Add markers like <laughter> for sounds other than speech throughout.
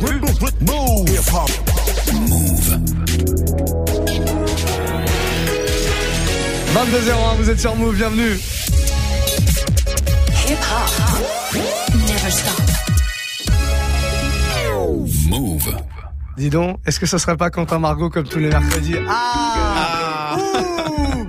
Move. Hip hop. Move. 22h01, vous êtes sur Move, bienvenue. Hip hop. Never stop. Move. Dis donc, est-ce que ce serait pas Quentin Margot comme tous les mercredis Ah, Ouh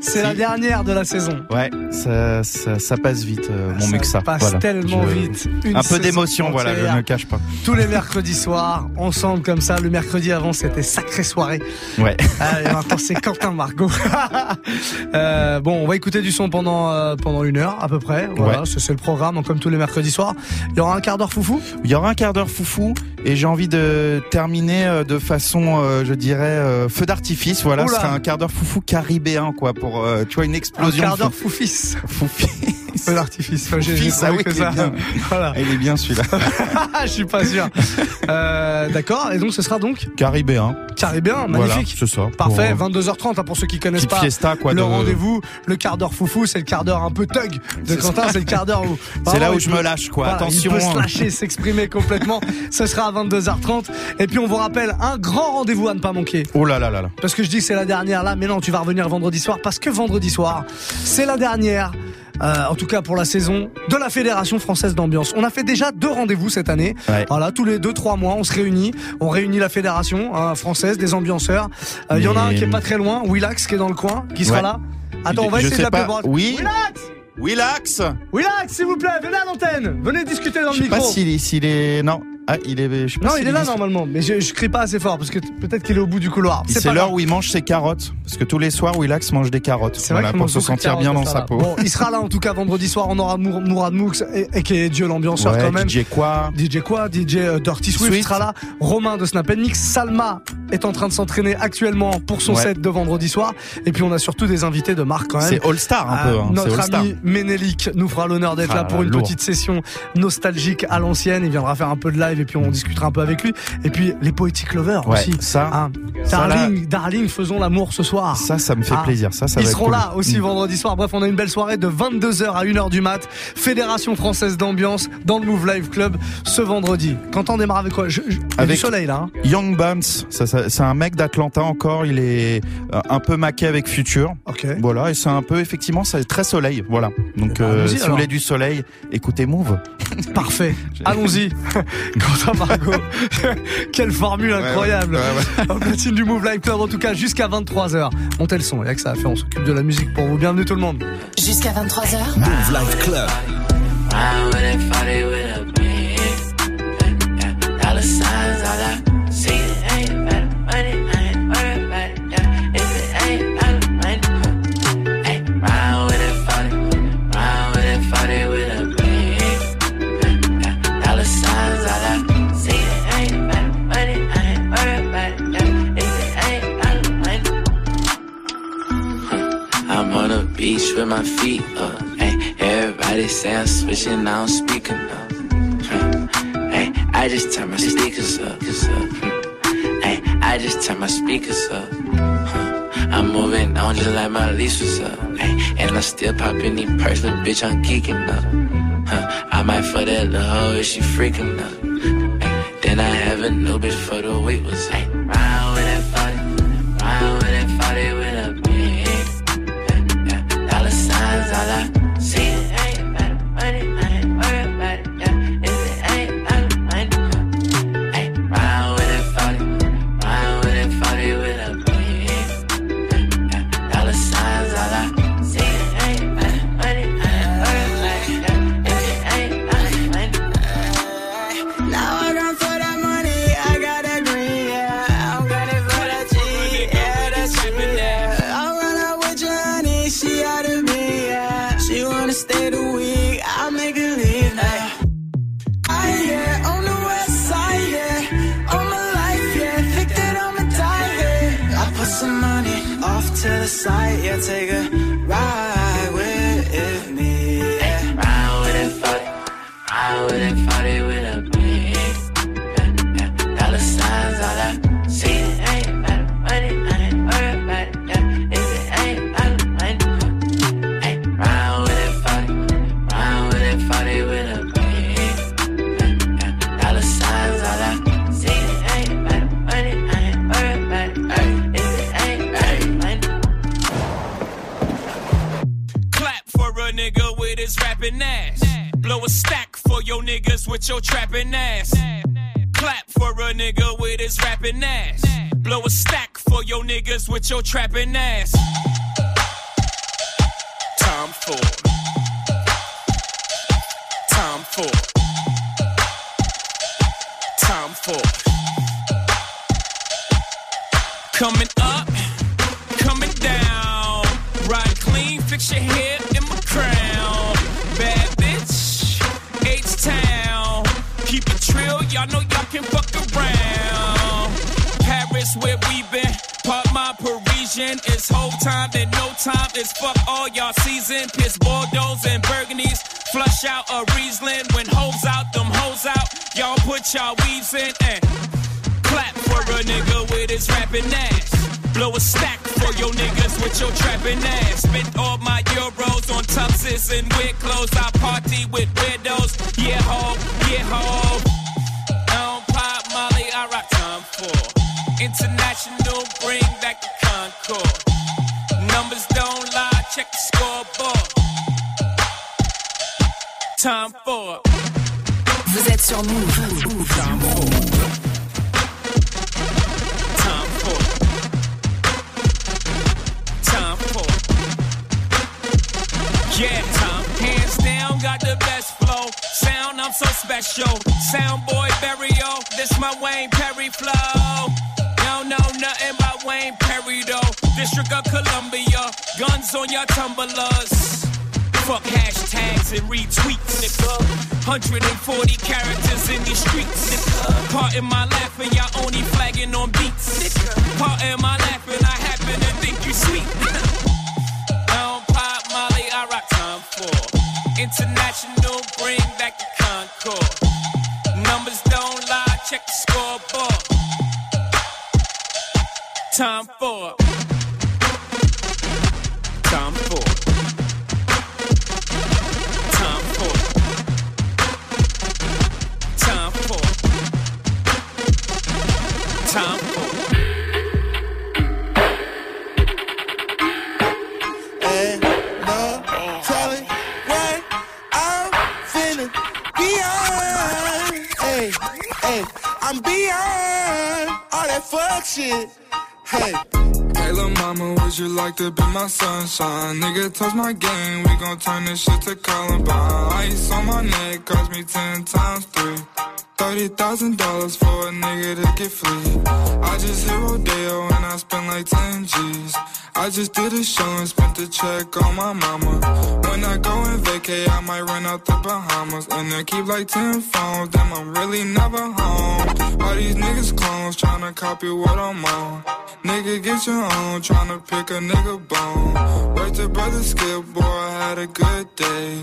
C'est la dernière de la saison. Ouais, ça, ça, ça passe vite, euh, mon Ça Muxa. passe Voilà. tellement Je- vite. Une Un peu d'émotion, voilà, je ne le cache pas. Tous les mercredis soirs, ensemble comme ça. Le mercredi avant, c'était sacrée soirée. Ouais. Ah, maintenant, c'est Quentin Margot. <laughs> Euh, bon, on va écouter du son pendant euh, pendant une heure à peu près. Voilà, Ouais. c'est c'est le programme, comme tous les mercredis soirs. Il y aura un quart d'heure foufou? Il y aura un quart d'heure foufou et j'ai envie de terminer de façon, je dirais, feu d'artifice. Voilà, Oula. ce sera un quart d'heure foufou caribéen, quoi, pour, tu vois, une Un explosion. quart d'heure foufis. Foupi. Feu d'artifice. Enfin, j'ai- j'ai Foufis, ah trouvé oui, que il est ça. bien. <laughs> Voilà. Il est bien celui-là. <laughs> Je suis pas sûr. Euh, D'accord. Et donc, ce sera donc Caribéen. caribéen, Voilà, magnifique. c'est ça. Parfait. Pour, euh, 22h30 hein, pour ceux qui connaissent Petite pas. fiesta, quoi. le de- rendez-vous, le quart d'heure foufou, c'est le quart d'heure un peu thug de C'est Quentin, c'est le quart d'heure où. <laughs> C'est là où je peut- me lâche, quoi. voilà, Attention. Il peut se hein. lâcher, s'exprimer complètement. Ce sera à 22h30. Et puis on vous rappelle un grand rendez-vous à ne pas manquer. Oh là là là là. Parce que je dis que c'est la dernière là, mais non, tu vas revenir vendredi soir parce que vendredi soir, c'est la dernière. Euh, en tout cas pour la saison de la Fédération française d'ambiance. On a fait déjà deux rendez-vous cette année. Ouais. Voilà, tous les deux trois mois, on se réunit, on réunit la fédération hein, française des ambianceurs. Euh, Il y en a un qui est pas très loin, Willax qui est dans le coin, qui sera Ouais. là. Attends, on va essayer de l'appeler. Oui. Willax, Willax Willax, s'il vous plaît, venez à l'antenne, venez discuter dans le Je sais pas micro. s'il est, s'il est, non. Ah, il est, je sais pas Non, il est là normalement, mais je, je crie pas assez fort parce que peut-être qu'il est au bout du couloir. C'est l'heure où il mange ses carottes. Parce que tous les soirs, Willax mange des carottes. C'est vrai Voilà, qu'il pour se sentir bien carottes, dans sa peau. Bon, il sera là en tout cas vendredi soir. On aura Mour- Mourad Moux et, et qui est Dieu l'ambianceur ouais, quand même. DJ quoi? DJ quoi? DJ euh, Dirty Swift, Swift. sera là. Romain de Snap Mix. Salma est en train de s'entraîner actuellement pour son Ouais. set de vendredi soir. Et puis on a surtout des invités de marque quand même. C'est All Star un Euh, peu. hein, notre All Star. ami Ménélique nous fera l'honneur d'être Ah là là pour une lourd. petite session nostalgique à l'ancienne. Il viendra faire un peu de live et puis on discutera un peu avec lui. Et puis les Poetic Lovers Ouais, aussi. ça, Hein. ça, là- Darling, Darling, faisons l'amour ce soir. ça, ça me fait Ah. plaisir. Ça, ça Ils va seront cool. là aussi Mm. vendredi soir. Bref, on a une belle soirée de 22h à 1h du mat. Fédération française d'ambiance dans le Move Live Club ce vendredi. Quand on démarre avec quoi? Je- Avec- du soleil là. hein. Young Buns, ça, ça- c'est un mec d'Atlanta encore. Il est euh, un peu maqué avec Future. Ok. Voilà, et c'est un peu, effectivement, c'est très soleil. Voilà. Donc, ben, euh, si vous voulez du soleil, écoutez Move. <laughs> Parfait. <laughs> Allons-y. <laughs> Quentin Margot. Quelle formule incroyable. En platine du Move Live Club en tout cas jusqu'à 23h. Montez le son, il y a que ça à faire. On s'occupe de la musique pour vous. Bienvenue tout le monde. Jusqu'à 23h. Move Life Club. With my feet up. Hey, everybody say I'm switching, I don't speak enough. Hmm. Hey, I just turn my speakers up. Hmm. Hey, I just turn my speakers up. Hmm. I'm moving on just like my lease was up. Hey, and I still pop any perks, little bitch, I'm geeking up. Huh. I might fuck that little hoe if she freaking up. Then I have a new bitch for the week was hey, his rapping ass. Blow a stack for your niggas with your trapping ass. Time for. Time for. Time for. Coming up, coming down. Ride clean, fix your hair in my crown. Bad bitch, H Town. Keep it trill, y'all know y'all can fuck. Where we been. Pop my Parisian. It's whole time, then no time. It's fuck all y'all season. Piss Bordeaux and Burgundies. Flush out a Riesling. When hoes out, them hoes out. Y'all put y'all weaves in and clap for a nigga with his rapping ass. Blow a stack for your niggas with your trapping ass. Spent all my euros on tuxes and weird clothes. I party with widows. Yeah, ho, yeah, ho. International, bring back the Concord. Numbers don't lie, check the scoreboard. Time for. Vous êtes sur Mouv'. Time for. Time for. Time for. Yeah, time. Hands down, got the best flow. Sound, I'm so special. Sound boy burial. This my Wayne Perry flow. Don't know nothing about Wayne Perry though. District of Columbia. Guns on your tumblers. Fuck hashtags and retweets, nigga. 140 characters in these streets, nigga. Part in my laughing, y'all only flagging on beats, nigga. Be my sunshine? Nigga, touch my game, we gon' turn this shit to Columbine. Ice on my neck cost me ten times three. Thirty thousand dollars for a nigga to get free. I just hit Rodeo and I spent like ten G's. I just did a show and spent the check on my mama. When I go and vacay, I might run out the Bahamas. And then keep like ten phones, damn, I'm really never home. All these niggas clones tryna copy what I'm on. Nigga, get your own, tryna pick a nigga bone. Wait till brother skip, boy, I had a good day.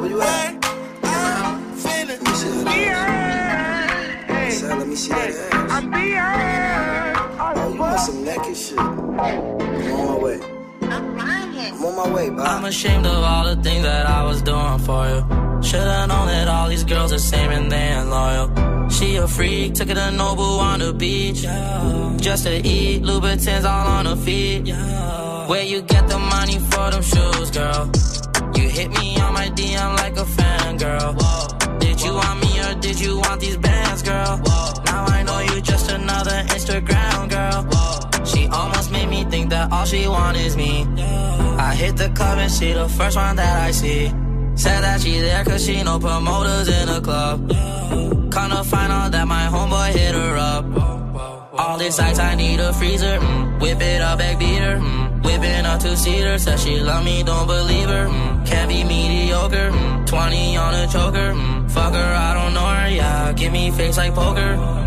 Son, let me see that ass. I'm beyond. Oh, you want some naked shit? I'm on my way. I'm on my way, bye. I'm ashamed of all the things that I was doing for you. Should've known that all these girls are same and they ain't loyal. She a freak, took her to Noble on the beach. Just to eat, Louboutins all on her feet. Where you get the money for them shoes, girl? You hit me on my DM like a fan, girl. Did you want me or did you want these bands, girl? Now another Instagram girl. She almost made me think that all she want is me. I hit the club and she the first one that I see. Said that she there cause she no promoters in the club. Kinda find out that my homeboy hit her up. All this ice, I need a freezer. Mm. Whip it up, back beater. Mm. Whipping a two seater. Said she love me, don't believe her. Mm. Can't be mediocre. Mm. 20 on a choker. Mm. Fuck her, I don't know her. Yeah, give me face like poker.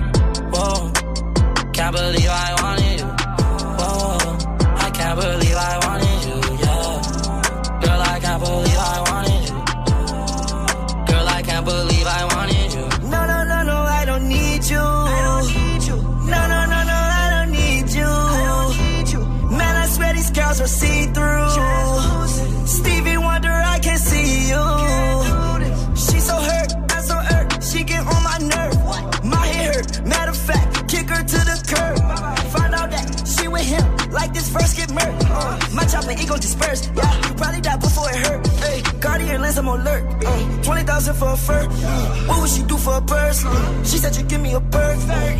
Whoa, can't believe I wanted you. Whoa, I can't believe I I'm alert. Uh, Twenty thousand for a fur. What would she do for a purse? She said you give me a bird.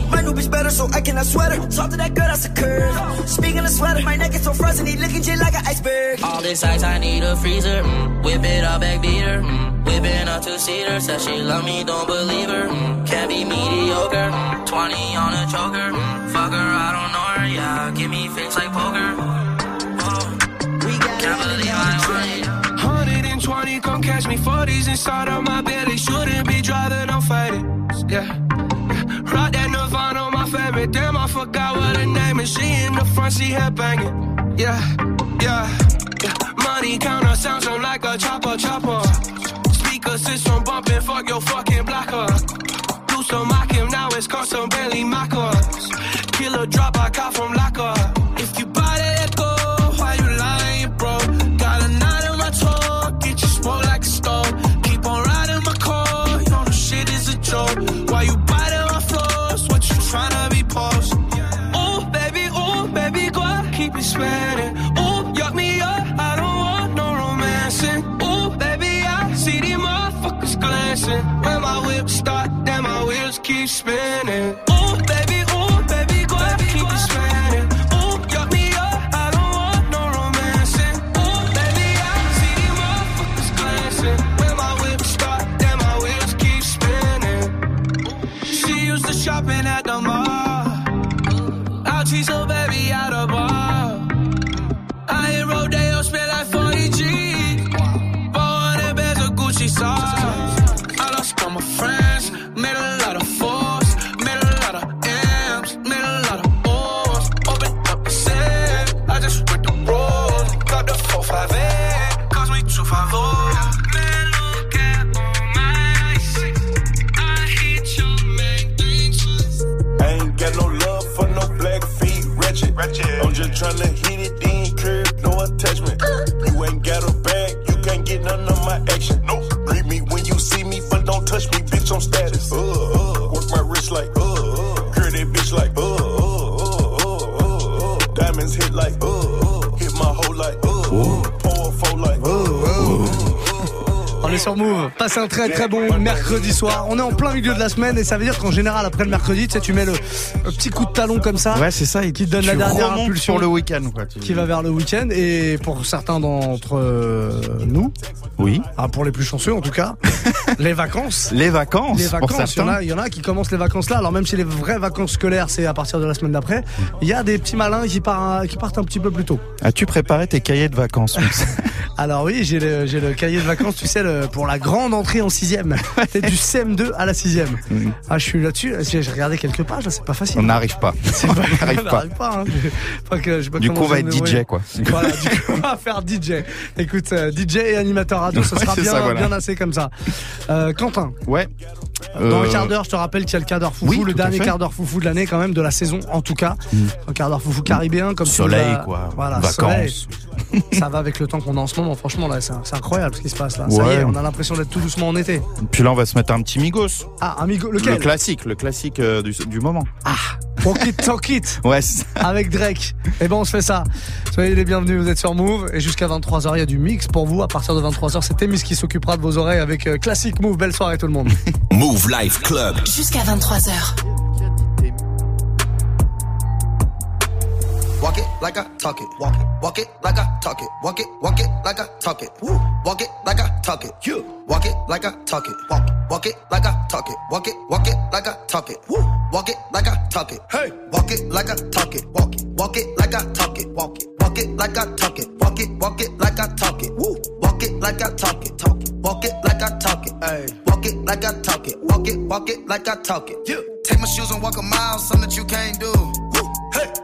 My new bitch better, so I cannot sweat her. Talk to that girl, that's a curve. Speaking of sweater, my neck is so frozen, he looking just like an iceberg. All this ice, I need a freezer. Mm. Whip it up, back beater. Mm. Whipping a two seater. Said she love me, don't believe her. Mm. Can't be mediocre. Mm. 20 on a choker. Mm. Fuck her, I don't know her. Yeah, give me face like poker. Whoa. Can't believe I wanted you. 120, come catch me. 40s inside of my belly. Shouldn't be driving, I'm fighting. Yeah. Rock that Nirvana, on my favorite. Damn, I forgot what her name is. She in the front, she head banging. Yeah, yeah, yeah. Money counter sounds so like a chopper, chopper. Speaker system bumping, fuck your fucking blocker. Do some mock him, now it's custom Bentley Mockers. Killer drop, I caught from locker. Glancing. When my whip start, then my wheels keep spinning. Passe un très très bon mercredi soir. On est en plein milieu de la semaine et ça veut dire qu'en général après le mercredi, tu sais, tu mets le, le petit coup de talon comme ça. Ouais, c'est ça. Qui te donne la dernière impulsion sur le week-end, quoi. tu- qui va vers le week-end et pour certains d'entre euh, nous, Oui. ah, pour les plus chanceux en tout cas, <laughs> les vacances. Les vacances. Les vacances, il y, en a, il y en a qui commencent les vacances là. Alors même si les vraies vacances scolaires c'est à partir de la semaine d'après, il y a des petits malins qui, partent qui partent un petit peu plus tôt. As-tu préparé tes cahiers de vacances <laughs> Alors oui, j'ai le, j'ai le cahier de vacances, tu sais, le- pour la grande entrée en sixième. C'est du CM2 à la sixième. Ah, je suis là-dessus. J'ai regardé quelques pages, là, c'est pas facile. On n'arrive pas. <laughs> C'est On pas- n'arrive on pas. n'arrive pas. hein. Que- je sais pas Du coup, on va être DJ, quoi. <laughs> Voilà, du coup, on va faire DJ. Écoute, euh, DJ et animateur radio, ce <laughs> Ouais, sera c'est bien, ça, voilà. bien assez comme ça. Euh, Quentin, Ouais. dans Euh, un quart d'heure, je te rappelle qu'il y a le quart d'heure foufou, oui, le dernier quart d'heure foufou de l'année quand même, de la saison en tout cas. Un quart d'heure foufou caribéen comme Soleil, quoi. Voilà, Vacances. soleil. <laughs> ça va avec le temps qu'on a en ce moment. Franchement, là, c'est incroyable ce qui se passe là. Ça y Ouais. est, on a l'impression d'être tout doucement en été. Puis là, on va se mettre un petit Migos. Ah, amigo, lequel Le classique, le classique euh, du, du moment. Talk it, talk it. Ouais. avec Drake. Et ben on se fait ça. Soyez les bienvenus, vous êtes sur Move et jusqu'à 23h il y a du mix pour vous. À partir de 23h, c'est Témis qui s'occupera de vos oreilles avec euh, classique Move. Belle soirée tout le monde. <laughs> Move Life Club. Jusqu'à 23h. Walk it. like I talk it. Walk it, walk it like I talk it. Walk it, walk it like I talk it. Woo. Walk it like I talk it. You walk it like I talk it. Walk it, walk it like I talk it. Walk it, walk it like I talk it. Woo. Walk it like I talk it. Hey, walk it like I talk it. Walk it, walk it like I talk it. Walk it, walk it like I talk it. Walk it, walk it like I talk it. Woo. Walk it like I talk it. Talk it. Walk it like I talk it. Hey. Walk it like I talk it. Walk it, walk it like I talk it. Yeah. Take my shoes and walk a mile, something that you can't do. Woo. Hey.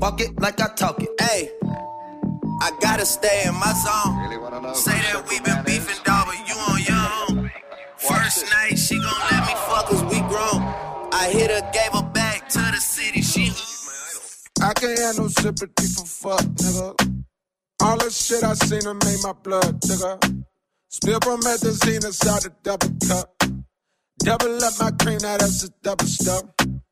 Walk it. Like I talk it. Hey. I gotta stay in my zone. Say that we been beefing, dog, but you on your own. First night, she gon' let me fuck cause we grown. I hit her, gave her back to the city. She I can't have no sympathy for fuck, nigga. All the shit I seen her made my blood, nigga. Spill promethazine inside the double cup. Double up my cream, now that's a double stuff.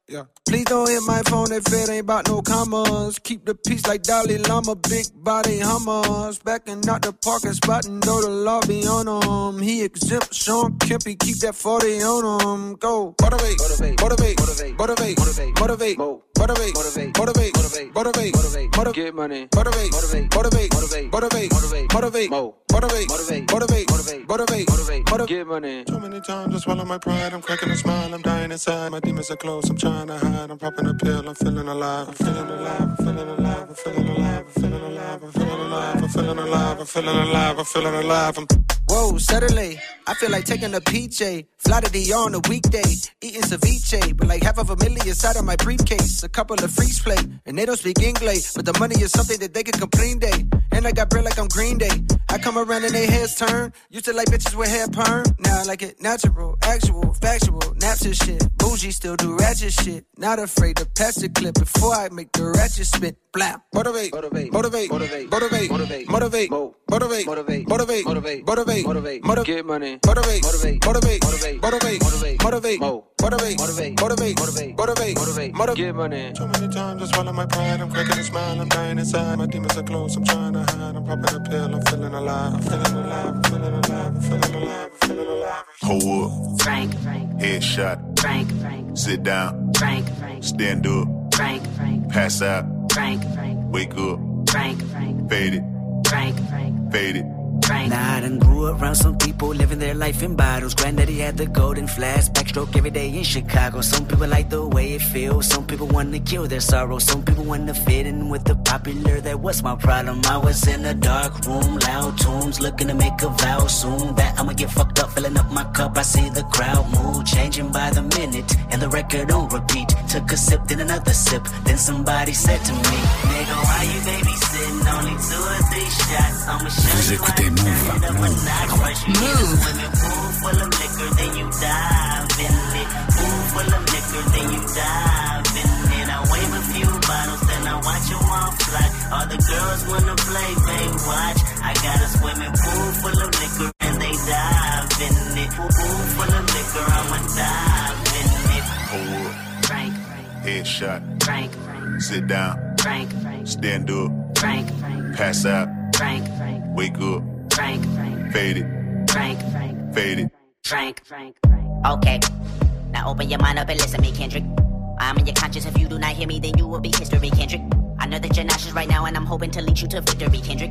Yeah. Please don't hit my phone if it ain't about no commas. Keep the peace like Dalai Lama, big body hummers. Backing out the parking spot and know the law be on him. He exempt Sean Kempy, keep that 40 on him. Go. Motivate, motivate, motivate, motivate, motivate, motivate, motivate, motivate, motivate, motivate, motivate, motivate, motivate, motivate, get money. motivate, motivate, motivate, motivate, motivate, motivate, motivate, motivate, motivate, motivate, motivate, motivate, motivate, motivate, get money. Too many times I swallow my pride. I'm cracking a smile. I'm dying inside. My demons are close. I'm trying to hide. I'm popping a pill. I'm feeling alive. I'm feeling alive. I'm feeling alive. I'm feeling alive. I'm feeling alive. I'm feeling alive. I'm feeling alive. I'm feeling alive. I'm feeling alive. I'm Whoa, Saturday, I feel like taking a PJ. Fly to DR on a weekday, eating ceviche. But like half of a million inside of my briefcase. A couple of freeze play, and they don't speak English. But the money is something that they can complain day. And I got bread like I'm Green Day. I come around and they heads turn. Used to like bitches with hair perm. Now I like it natural, actual, factual, naps and shit. Bougie still do ratchet shit. Not afraid to pass the clip before I make the ratchet spit. Blam. motivate, motivate, motivate, motivate, motivate, motivate, motivate, motivate, motivate, motivate, motivate, motivate, motivate, motivate, Get money. motivate, motivate, motivate, motivate, motivate, motivate, motivate, motivate, motivate, motivate, motivate, motivate, motivate, motivate. Get money. Too many times I swallow my pride. I'm cracking a smile. I'm dying inside. My demons are close. I'm trying to hide. I'm popping a pill. I'm feeling alive. I'm feeling alive. I'm feeling alive. I'm feeling alive. I'm feeling alive. Hold up. Frank, Frank, Headshot. Frank, Frank, Sit down. Frank, Frank, Stand up. Frank, Frank, Pass out. Frank, Frank, Wake up. Frank, Frank, Fade it. Frank, Frank, Fade it. Nah, I grew around some people living their life in bottles. Granddaddy had the golden flask, backstroke every day in Chicago. Some people like the way it feels. Some people want to kill their sorrow. Some people want to fit in with the popular. That was my problem. I was in a dark room, loud tunes, looking to make a vow soon. That I'ma get fucked up, filling up my cup. I see the crowd mood changing by the minute, and the record on repeat. Took a sip, then another sip. Then somebody said to me, Nigga, why you babysitting? Only two or three shots. I'ma show Vous écoutez Mouv'. Mouv'. Swimming pool full of liquor, then you dive in it. Pool full of liquor, then you dive in it. I wave a few bottles, then I watch them all fly. All the girls wanna play, they watch. I got a swimming pool full of liquor, and they dive in it. Pool pool full of liquor, I'ma dive in it. Hold up. Frank, Headshot. Frank, Frank, Sit down. Frank, Frank, Stand up. Frank, Frank, Pass out. Frank, Frank, Wake up. Frank, Frank, Fade it. Frank, Frank, Fade it. Frank, Frank, Frank. Okay, now open your mind up and listen to me, Kendrick. I'm in your conscience. If you do not hear me, then you will be history, Kendrick. I know that you're nauseous right now, and I'm hoping to lead you to victory, Kendrick.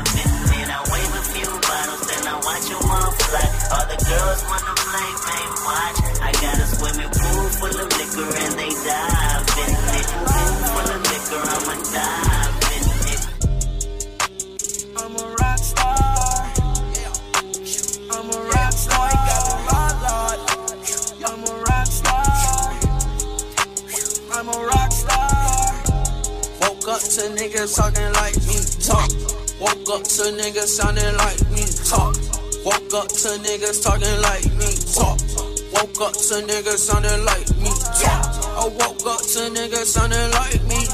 I watch them all fly. All the girls wanna play, man, watch. I got a swimming pool full of liquor and they dive in it. Pool full of liquor, I'ma dive in it. I'm a rock star. I'm a rock star. Got the law, Lord. I'm a rock star. I'm a rock star. Woke up to niggas talking like me talk. Woke up to niggas sounding like me talk. Woke up to niggas talking like me talk. Woke up to niggas sounding like me talk. I woke up to niggas sounding like me.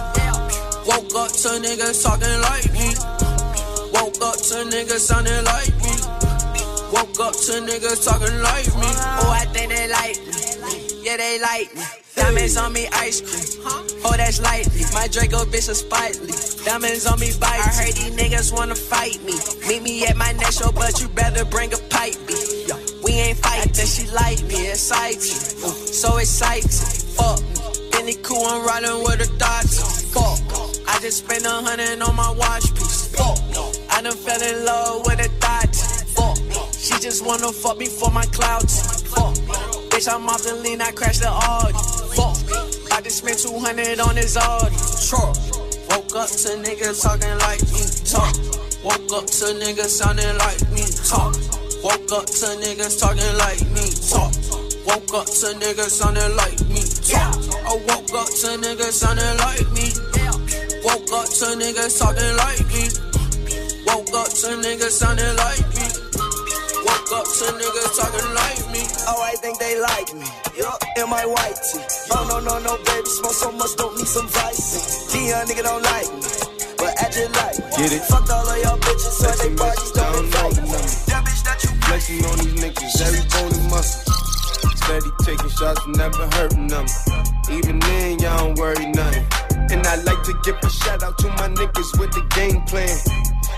Woke up to niggas talking like me. Woke up to niggas sounding like me. Woke up to niggas talking like me. Oh, I think they like me. Yeah, they like me. Diamonds on me, ice cream. Oh, that's lightly. My Draco bitch is spitely. Diamonds on me, bite. I heard these niggas wanna fight me. Meet me at my next show, but you better bring a pipe. We ain't fighting. That she like me, excites me. Uh, so exciting. Fuck me. Benny cool, I'm riding with the thoughts. Fuck. I just spent a hundred on my watch piece. Fuck. I done fell in love with the dots. Fuck. She just wanna fuck me for my clouds. Fuck. Bitch, I'm off the lean, I crashed the Audi. I just spent 200 on this Audi. Sure. Woke up to niggas talking like me talk. Woke up to niggas sounding like me talk. Woke up to niggas talking like me talk. Woke up to niggas sounding like me talk. I woke up to niggas sounding like me. Woke up to niggas talking like me. Woke up to niggas sounding like me. Woke up to niggas talking like me. Oh, I think they like me. Yup, in my white tee. Oh, no, no, no, baby. Smoke so much, don't need some vice. Dion nigga don't like me. But I just like me. Get it? Fucked all of y'all bitches, so they parties don't invite me. That bitch that you Flexing on these niggas, every bone and muscle. Steady taking shots, never hurting them. Even then, y'all don't worry nothing. And I like to give a shout out to my niggas with the game plan.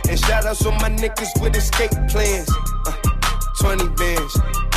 And shout outs to my niggas with escape plans. Uh, 20 bands,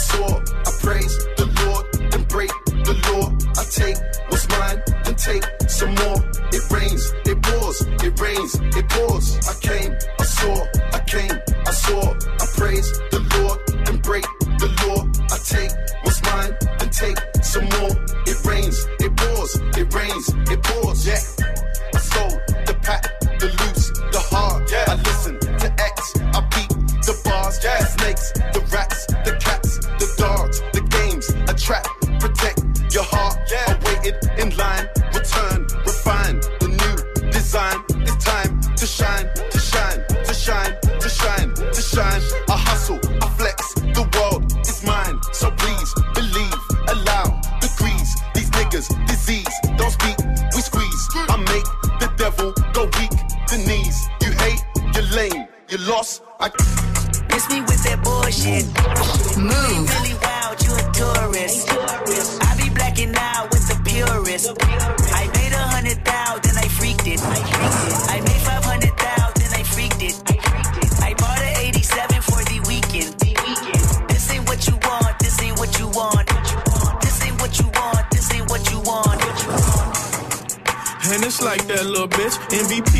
saw. I praise the Lord, then break the law. I take what's mine, then take some more. It rains, it pours, it rains, it pours. I came, I saw, I came, I saw. I praise the Lord, then break the law. I take what's mine, then take some more. It rains, it pours, it rains, it pours. Yeah, lost. I Miss me with that bullshit. Move. Really wild, you a tourist. I be blacking out with the purist. I made a hundred thousand, then I freaked it. I made five hundred thousand, then I freaked it. I bought an 87 for the weekend. This ain't what you want, this ain't what you want. This ain't what you want, this ain't what you want. And it's like that little bitch. MVP,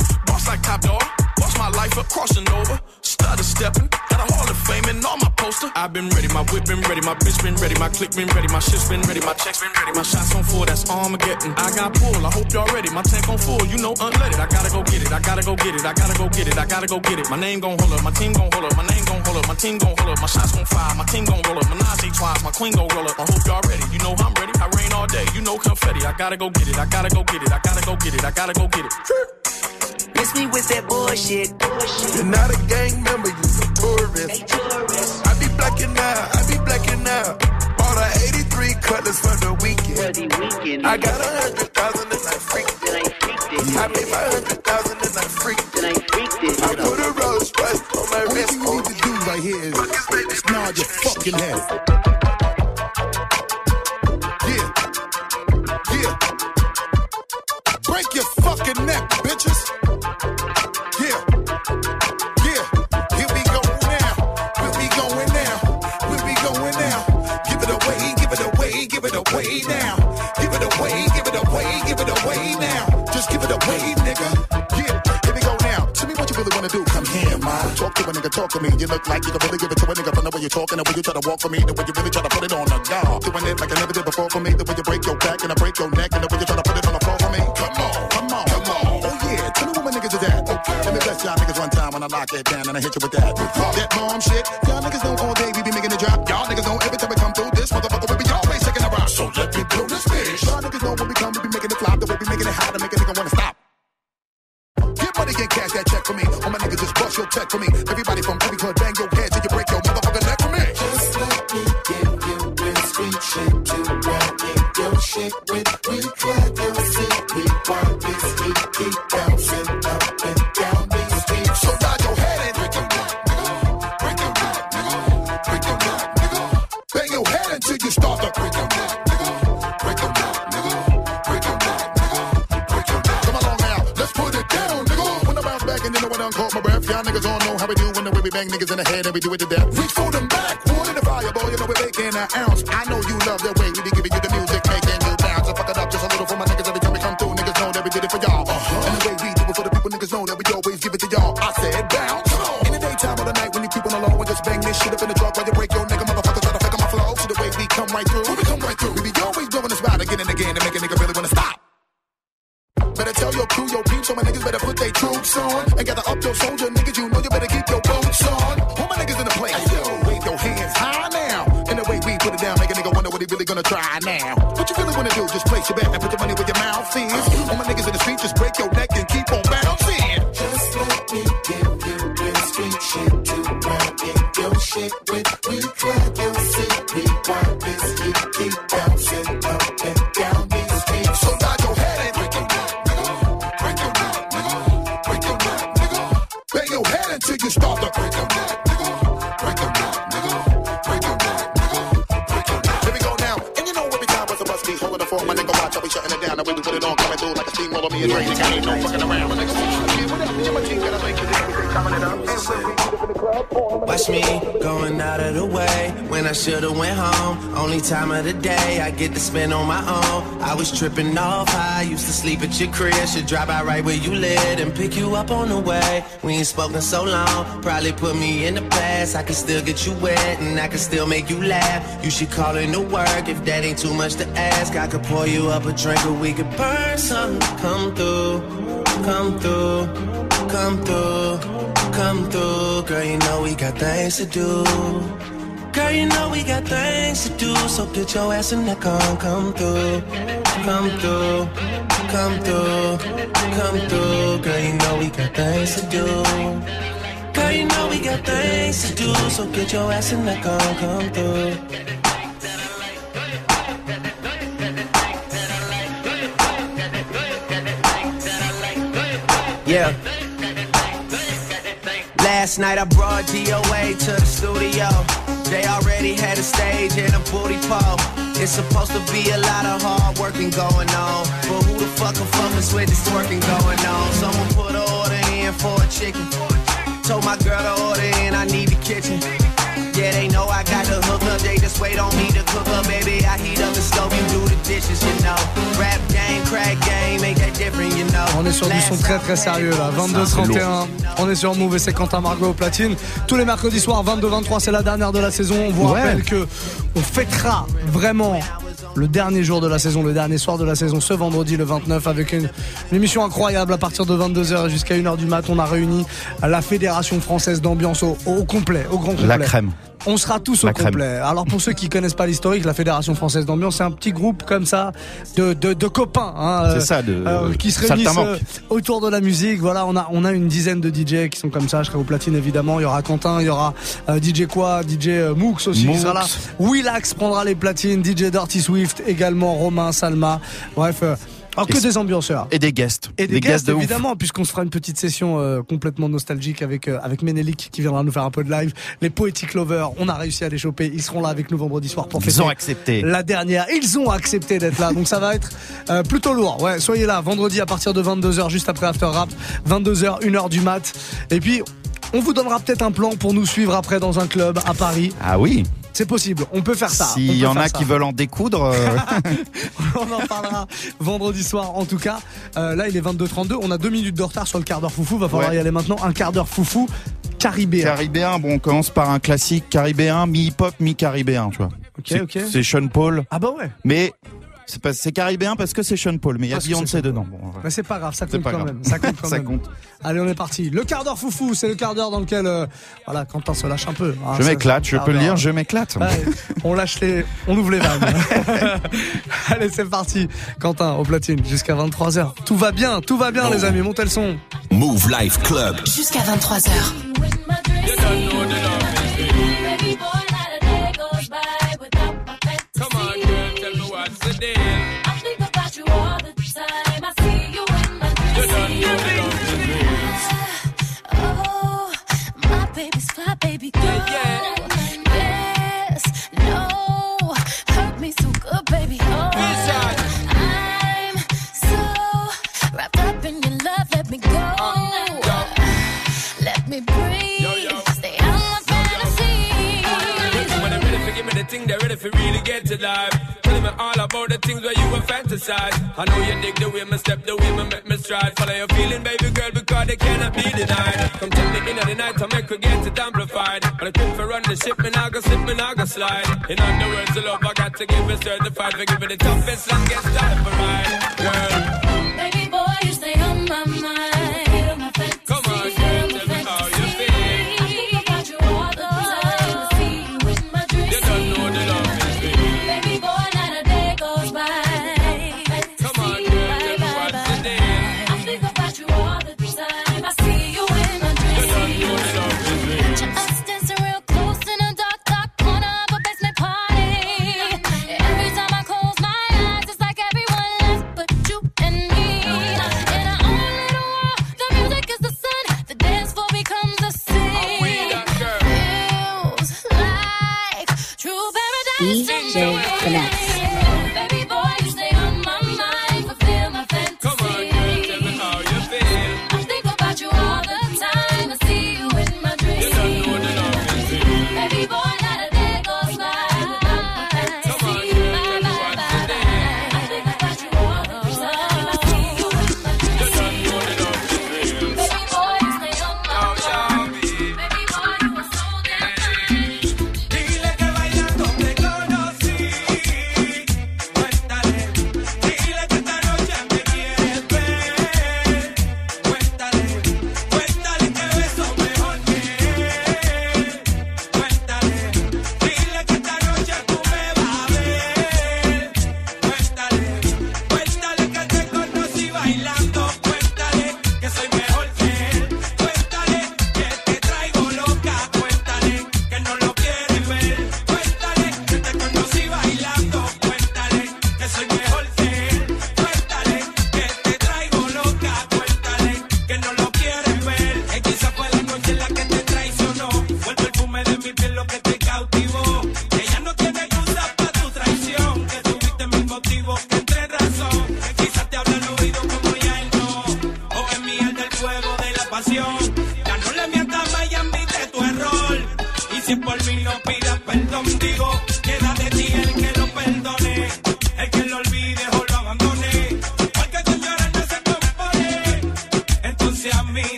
I've been ready, my whip been ready, my bitch been ready, my click been ready, my shit's been ready, my checks been ready, my shots on full, that's Armageddon. I got pull, I hope y'all ready, my tank on full, you know unleaded. I gotta go get it, I gotta go get it, I gotta go get it, I gotta go get it. My name gon' hold up, my team gon' hold up, my name gon' hold up, my team gon' hold up, my shots gon' fire, my team gon' roll up, my Menage twice, my queen gon' roll up. I hope y'all ready, you know I'm ready, I rain all day, you know confetti. I gotta go get it, I gotta go get it, I gotta go get it, I gotta go get it. Miss me with that bullshit. You're not a gang member, you're a tourist. I be blacking out, I be blacking out. Bought a 83 cutlass for the weekend. I got a hundred thousand and I freaked it. I made my hundred thousand and I freaked it. I put a rose Royce on my Only wrist. thing you need to do right here is nod your fucking head. Yeah. Yeah. Break your fucking neck, bitches. Wanna do. Come here, man. Talk to a nigga, talk to me. You look like you can really give it to a nigga from the way you're talking, the way you try to walk for me, the way you really try to put it on the guard. Doing it like I never did before for me, the way you break your back and I break your neck, and the way you try to put it on the floor for me. Come on, come on, come on. Oh yeah, tell me what my niggas is at. Okay. Let me bless y'all niggas one time when I lock it down and I hit you with that. That bomb shit. Y'all niggas know all day we be making it drop. Y'all niggas for me. All my niggas just bust your check for me. Everybody from every club bang your head till you break your motherfucking neck for me. Just let me give you real sweet shit to in your shit with. We your shit, we want bang niggas in the head and we do it to death. Reach for them back, wood in the fire, boy. You know we're making an ounce. I know you love the way we be giving you the music, making you bounce. So fuck it up just a little for my niggas every time we come through. Niggas know that we did it for y'all. Uh-huh. And the way we do it for the people, niggas know that we always give it to y'all. I said bounce. In the daytime or the night when you keep on alone, we just bang this shit up in the truck Watch me going out of the way when I should've went home. Only time of the day I get to spend on my own. I was tripping off high, used to sleep at your crib. Should drop out right where you live and pick you up on the way. We ain't spoken so long, probably put me in the past. I can still get you wet and I can still make you laugh. You should call in to work if that ain't too much to ask. I could pour you up a drink or we could burn something. Come through, come through, come through, come through. Girl, you know we got things to do. Girl, you know we got things to do, so get your ass in the car come through, come through, come through, come through. Girl, you know we got things to do. Girl, you know we got things to do, so get your ass in the car come through. Yeah. Last night I brought DOA to the studio. They already had a stage and a booty pole. It's supposed to be a lot of hard working going on. But who the fuck can fuck us with this twerking going on? Someone put an order in for a chicken. Told my girl to order in, I need the kitchen. Yeah, they know I got the hook up, they just wait on me to cook up, baby. I heat up the stove, you do the dishes, you know. Rap game, crack game, ain't that different, you know. On est sur du son très très sérieux là. 22-31, on est sur Move et c'est Quentin Margot au platine. Tous les mercredis soirs, 22-23, c'est la dernière de la saison. On vous Ouais. rappelle que on fêtera vraiment le dernier jour de la saison, le dernier soir de la saison, ce vendredi le 29, avec une, une émission incroyable à partir de 22h jusqu'à 1h du mat. On a réuni la Fédération française d'ambiance au, au complet, au grand complet. La crème. On sera tous au crème. complet. Alors pour ceux qui connaissent pas l'historique, la Fédération française d'ambiance, c'est un petit groupe comme ça de, de, de copains hein, C'est euh, ça, de- euh, qui se réunissent euh, autour de la musique. Voilà, on a on a une dizaine de DJ qui sont comme ça. Je serai au platine évidemment. Il y aura Quentin, il y aura euh, DJ quoi, DJ euh, Mooks aussi qui Mooks. sera là. Willax prendra les platines, DJ Dirty Swift également, Romain, Salma. Bref. euh, alors que Et- des ambianceurs. Et des guests. Et des, guests, de évidemment, puisqu'on se fera une petite session euh, complètement nostalgique avec euh, avec Ménélique qui viendra nous faire un peu de live. Les Poetic Lovers, on a réussi à les choper. Ils seront là avec nous vendredi soir pour Ils ont accepté. la dernière. Ils ont accepté d'être là, donc ça va être euh, plutôt lourd. Ouais, soyez là vendredi à partir de 22h, juste après After Rap, 22h, 1h du mat. Et puis. On vous donnera peut-être un plan pour nous suivre après dans un club à Paris. Ah oui. C'est possible, on peut faire ça. S'il y en a ça. qui veulent en découdre, euh, <laughs> On en parlera vendredi soir en tout cas. Euh, là il est 22h32, on a deux minutes de retard sur le quart d'heure foufou, va falloir Ouais. y aller maintenant. Un quart d'heure foufou caribéen. caribéen, bon, on commence par un classique caribéen, mi-hip-hop, mi-caribéen, tu vois. Ok, ok. C'est Sean Paul. Ah bah ouais. Mais c'est pas, c'est caribéen parce que c'est Sean Paul, mais il y a Beyoncé dedans. Bon, Mais c'est pas grave, ça compte quand grave. même. Ça compte <laughs> quand Ça même. compte. Allez, on est parti. Le quart d'heure foufou, c'est le quart d'heure dans lequel, euh, voilà, Quentin se lâche un peu. hein. Je m'éclate, je peux le dire, je m'éclate. Ouais, on lâche les, on ouvre les vannes. <laughs> Allez, c'est parti. Quentin, au platine, jusqu'à 23h. Tout va bien, tout va bien, les amis. Montez le son. Move Life Club. Jusqu'à 23h. I think about you all the time. I see you in my dreams. Oh, my baby's fly, about the things where you were fantasize. I know you dig the way me step, the way me make me stride. Follow your feeling, baby girl, because they cannot be denied. Come tell me in the night, I make her get it amplified. When I quit for run the ship, me now go slip, me now go slide. In other words, the love I got to give is certified for giving the toughest, longest time for ride.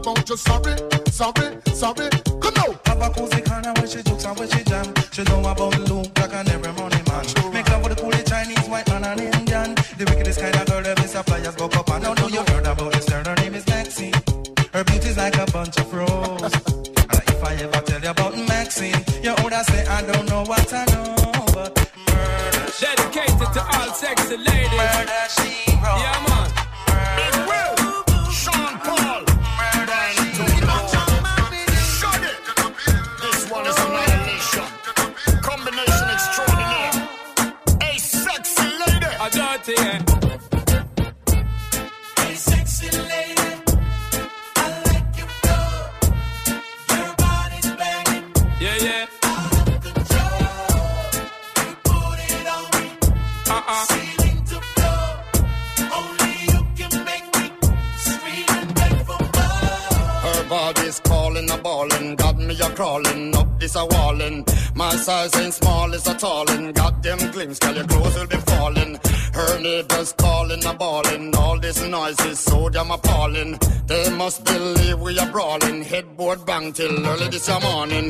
about your sorry, sorry, sorry. this morning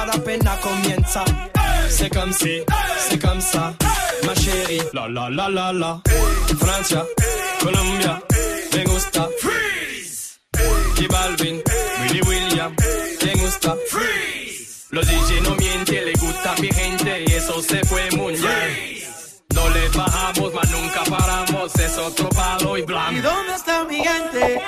pas la peine à combien de ça C'est comme si, c'est comme ça Ma chérie, la la la la la. Francia, Colombia, me gusta. Freeze Que Balvin, Willy William, me gusta. Freeze Los DJ no mienten, le gusta mi gente Y eso se fue muy bien. No le bajamos, mas nunca paramos, es otro palo y blanco. ¿Y dónde está mi gente?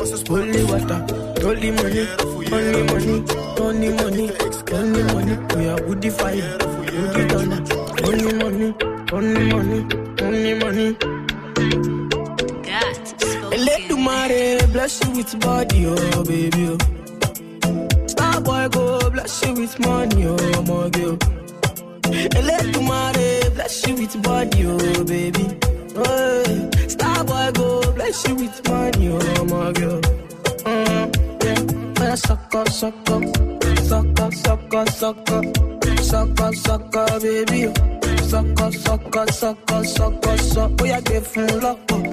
Met de fire, trein, maar ze spoort only water, only money, only money, only money, only money. We are with the fire, with the thunder. Only money, only money, only money. And let the money bless you with body, oh baby. Oh. Star boy go bless you with money, oh my girl. And let the money bless you with body, oh baby. Oh, star boy go bless you with money, oh my girl. Mm, yeah, yeah, suck up, suck up, suck up, suck up, suck up, suck up, suck up, baby. Suck up, suck up, suck up, suck up, suck up. Oh, yeah, give him lock up,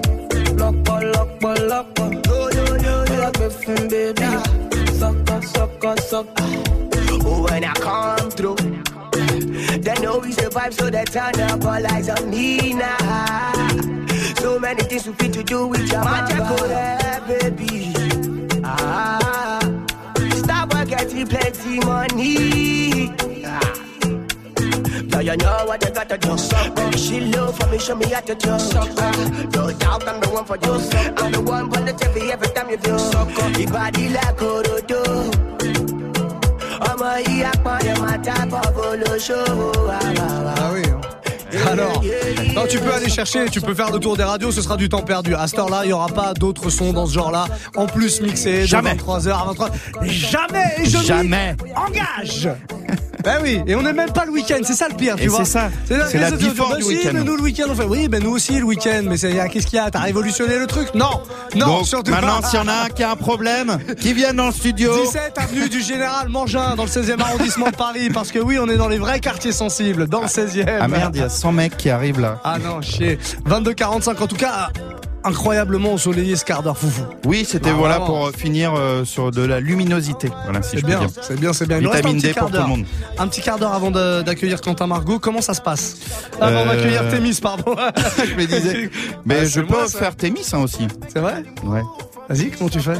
lock up, lock up, lock up. Yo, yo, yo, yeah, give him, baby. Suck up, suck up, suck up. Oh, when I come through, they know we survive, so they turn up all eyes on me now. So many things we fit to do with your magical hair, baby. Ah, stop getting plenty money. Ah. Now you know what you gotta do. She love for me, show me how to do. No doubt I'm the one for you. I'm the one for the TV every time you do. Your body like Orodo. ọmọ yìí apọ̀lẹ̀ máa tábọ̀ bolóṣòwò Ah oui. hein. <laughs> Alors, non, tu peux aller chercher, tu peux faire le tour des radios, ce sera du temps perdu. À cette heure-là, il n'y aura pas d'autres sons dans ce genre-là. En plus, mixé de Jamais. 23h à 23h. Jamais et je Jamais. engage Ben oui, et on n'est même pas le week-end, c'est ça le pire, tu Et vois. c'est ça. C'est la before bah du si, week-end. mais nous le week-end, on fait, oui, ben nous aussi le week-end, mais c'est- qu'est-ce qu'il y a? T'as révolutionné le truc? Non, non, Donc, surtout maintenant, pas. s'il y en a un qui a un problème, qui vient dans le studio. 17 avenue du Général Mangin dans le 16e arrondissement de Paris parce que oui on est dans les vrais quartiers sensibles dans le 16e Ah merde, il y a 100 mecs qui arrivent là. ah non chier 22-45 en tout cas incroyablement ensoleillé ce quart d'heure foufou Oui, c'était Ah, voilà pour euh, finir euh, sur de la luminosité. Voilà, si c'est je peux bien, dire. c'est bien, c'est bien. Vitamine D pour tout le d'heure. monde. Un petit quart d'heure avant d'accueillir Quentin Margot. Comment ça se passe? Avant Euh, d'accueillir Témis, pardon. <laughs> je me disais. Mais Ah, je peux moi, faire Témis hein, aussi. C'est vrai? Ouais. Vas-y, comment tu fais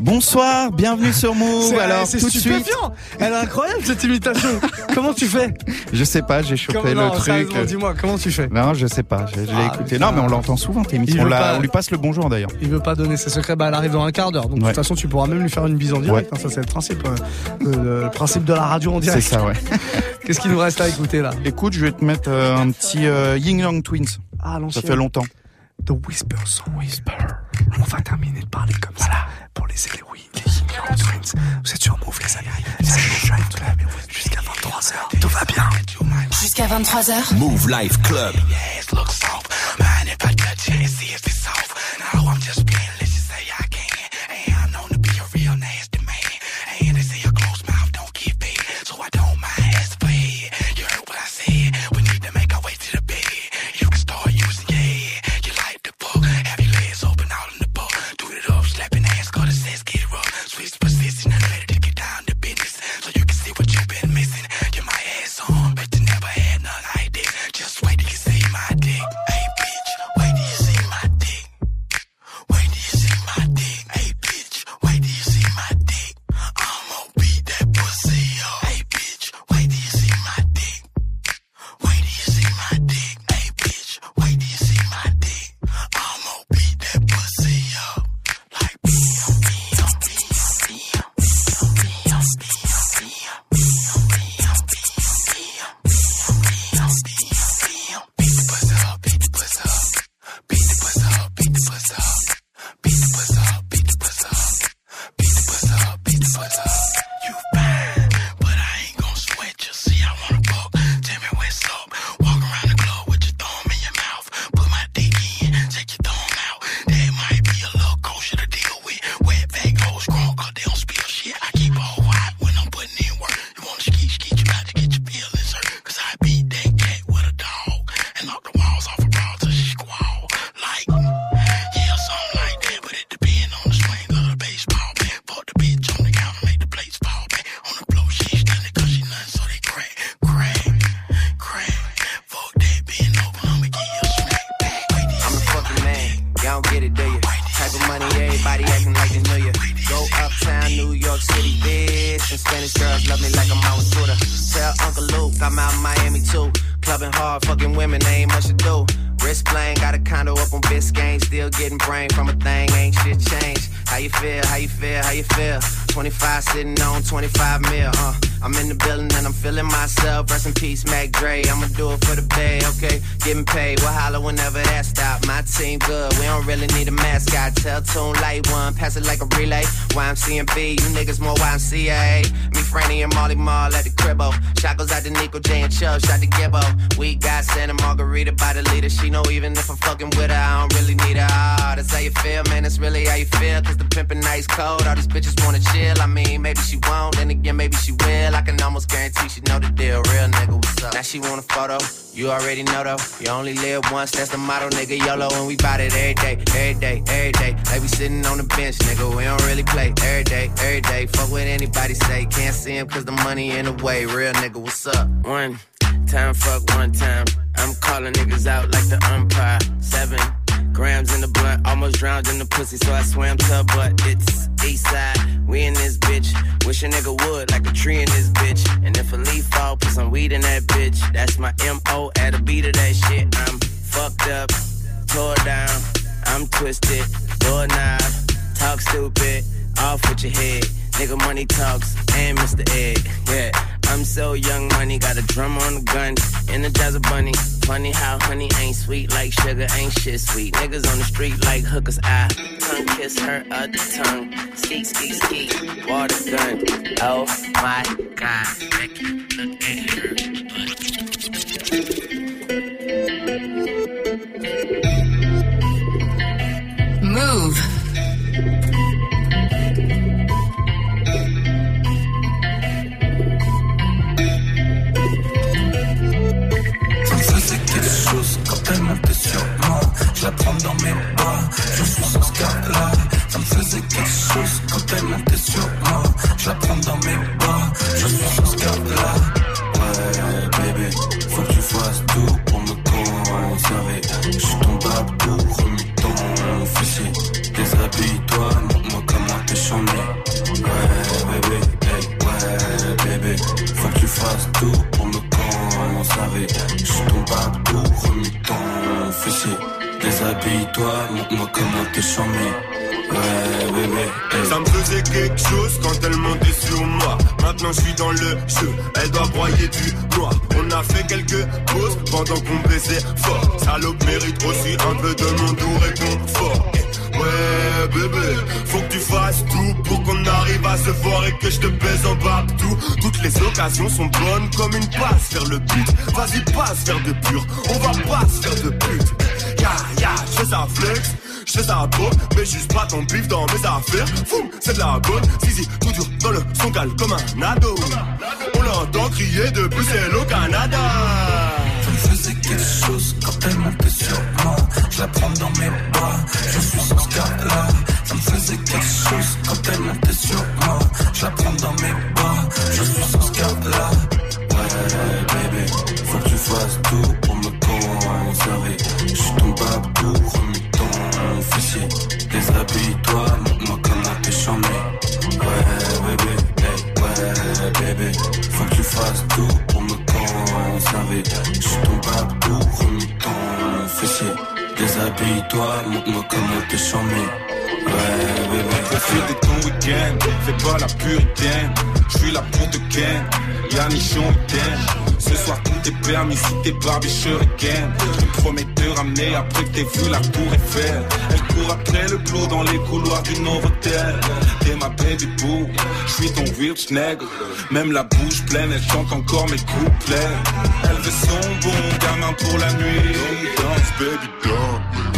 Bonsoir, bienvenue sur Move. <laughs> Alors c'est tout de suite. Elle est incroyable cette imitation. comment tu fais je sais pas, j'ai chopé le non, truc. Dis-moi, comment tu fais Non, je sais pas, je, je l'ai Ah, écouté. Non, mais on l'entend souvent. Il On, pas- lui passe le bonjour d'ailleurs. Il veut pas donner ses secrets, bah elle arrive dans un quart d'heure. Donc de toute façon, tu pourras même lui faire une bise en direct. hein, ça, c'est le principe, euh, le, principe de la radio en direct. C'est ça, ouais. <laughs> Qu'est-ce qu'il nous reste à écouter là? Écoute, je vais te mettre euh, un petit euh, Ying Yang Twins. Ah, Ça fait longtemps. The Whisper Song Whisper. On va terminer de parler comme ça pour les Elohim, les Ying Yang Twins. Vous êtes sur Mouv', les amis. C'est le Mouv' Live Club. Jusqu'à 23h. Tout va bien. Jusqu'à 23h. Mouv' Live Club. Just wait till you see my dick. Hey bitch, wait till you see my dick. Wait till YMCA. Franny, and Molly Mall at the cribbo. Shot goes out to Nico J and Chubb, shot to Gibbo. We got Santa Margarita by the leader. She know even if I'm fucking with her, I don't really need her. Ah, that's how you feel, man. That's really how you feel. Cause the pimpin' nice cold. All these bitches wanna chill. I mean, maybe she won't, then again, maybe she will. I can almost guarantee she know the deal. Real nigga, what's up? Now she want a photo. You already know though. You only live once, that's the motto, nigga. YOLO, and we bout it every day, every day, every day. Like we sitting on the bench, nigga. We don't really play every day, every day. Fuck what anybody say. Can't see him cause the money in the way. Real nigga, what's up? One time, fuck one time. I'm calling niggas out like the umpire. Seven grams in the blunt, almost drowned in the pussy, so I swam to, but it's east side. We in this bitch. Wish a nigga would, like a tree in this bitch. And if a leaf fall, put some weed in that bitch. That's my MO at a beat of that shit. I'm fucked up, tore down. I'm twisted, doorknob, talk stupid, off with your head. Nigga money talks and Mr. Ed, yeah. I'm so young, money got a drum on the gun, energize a bunny. Funny how honey ain't sweet like sugar, ain't shit sweet. Niggas on the street like hookers, I tongue kiss her other tongue. Ski, ski, ski, water gun. Oh my god, look at her. Move. Dans mes bras, je suis son là. Ça me faisait quelque chose quand elle montait sur moi. Je la prends dans mes bras, On a fait quelques pauses pendant qu'on baisait fort. Salope mérite aussi un peu de mon doux réconfort. Ouais bébé, faut que tu fasses tout pour qu'on arrive à se voir et que je te baise en bas tout. Toutes les occasions sont bonnes comme une passe vers le but. Vas-y passe faire de pur, on va pas se faire de pute. Ya ya, je fais ça flex. Je fais ça beau, mais juste pas ton bif dans mes affaires. Fou, c'est de la bonne, zizi, tout dur dans le son calme comme un ado. L'entend crier depuis c'est le Canada. Ça me faisait quelque chose quand elle montait sur moi. Je la prends dans mes bras, je suis son là. Ça me faisait quelque chose quand elle montait sur moi. Je la prends dans mes bras, je suis son là. Ouais, bébé, faut que tu fasses tout pour me conserver. Je suis ton babou, Déshabille-toi, montre-moi comment t'es chambé. Ouais, bébé. Profite de ton week-end, fais pas la puritaine. Je suis là pour te ken, y'a week-end. Ce soir tout est permis si t'es Barbie Shuriken. Je te promets de te ramener après que t'aies vu la tour Eiffel. Elle court après le clos dans les couloirs du Novotel. T'es ma baby boo, je suis ton rich nègre. Même la bouche pleine, elle chante encore mes couplets. Elle veut son bon gamin pour la nuit. Danse baby danse.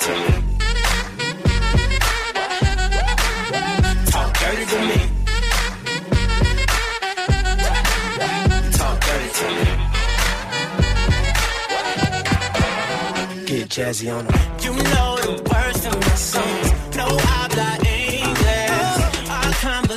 To me. Talk dirty to me. Talk dirty to me. Get jazzy on them. You know the words to my songs.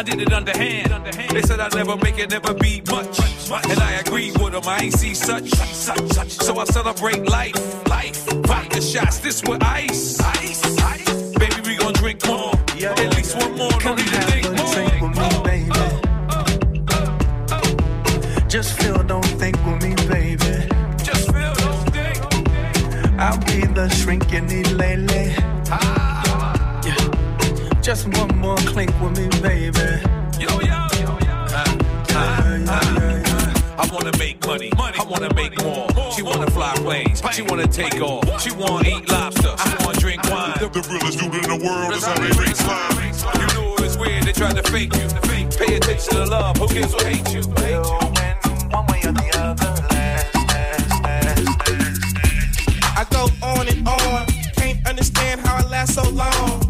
I did it underhand. They said I'd never make it, never be much. And I agreed with them, I ain't see such. So I celebrate fake you. Pay attention to love, who cares who hate you? I go on and on, can't understand how I last so long.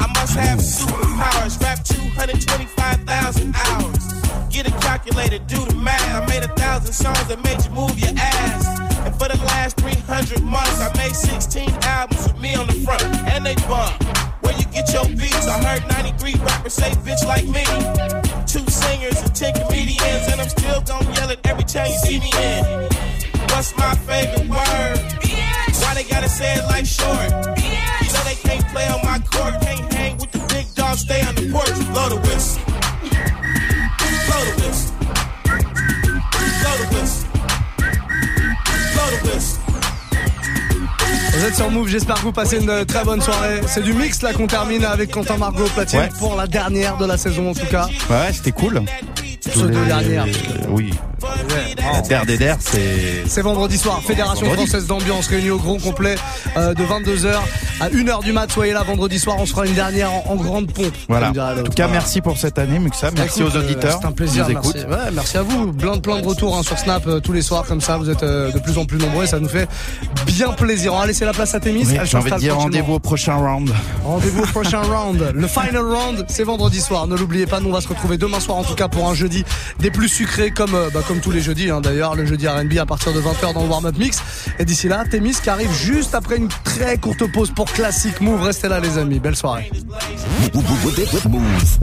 I must have superpowers, rap 225,000 hours. Get a calculator, do the math. I made a thousand songs that made you move your ass. And for the last 300 months, I made 16 albums with me on the front, and they bump. Where you get your beats? I heard 93 rappers say bitch like me. Two singers and 10 comedians, and I'm still gonna yell it every time you see me in. What's my favorite word? Why they gotta say it like short? You know they can't play on my court, can't hang with the big dogs, stay on the porch. Blow the whistle. Blow the whistle. Blow the whistle. Blow the whistle. Vous êtes sur Move, j'espère que vous passez une très bonne soirée. C'est du mix là qu'on termine avec Quentin Margot Platine Ouais. pour la dernière de la saison en tout cas. Ouais, c'était cool. Deux dernières. Euh, oui. La terre des der, c'est. C'est vendredi soir, Fédération Vendredi. Française d'Ambiance réunie au gros complet euh, de 22h à 1h du mat. Soyez là vendredi soir, on se fera une dernière en, en grande pompe. Voilà. En tout cas, Voilà. merci pour cette année, Muxa. Merci Écoute, aux euh, auditeurs. C'est un plaisir. Merci. Ouais, merci à vous. Plein de plein de retours hein, sur Snap euh, tous les soirs comme ça. Vous êtes euh, de plus en plus nombreux et ça nous fait bien plaisir. On va laisser la place à Témis. Oui, J'ai envie de dire rendez-vous au prochain round. Rendez-vous au prochain round. Le final round, c'est vendredi soir. Ne l'oubliez pas, nous on va se retrouver demain soir en tout cas pour un jeudi des plus sucrés comme, euh, bah, comme tous les jeudis hein, d'ailleurs. Le jeudi R&B à partir de 20h dans le warm-up mix. Et d'ici là, Témis qui arrive juste après une très courte pause pour classique move. Restez là les amis. Belle soirée.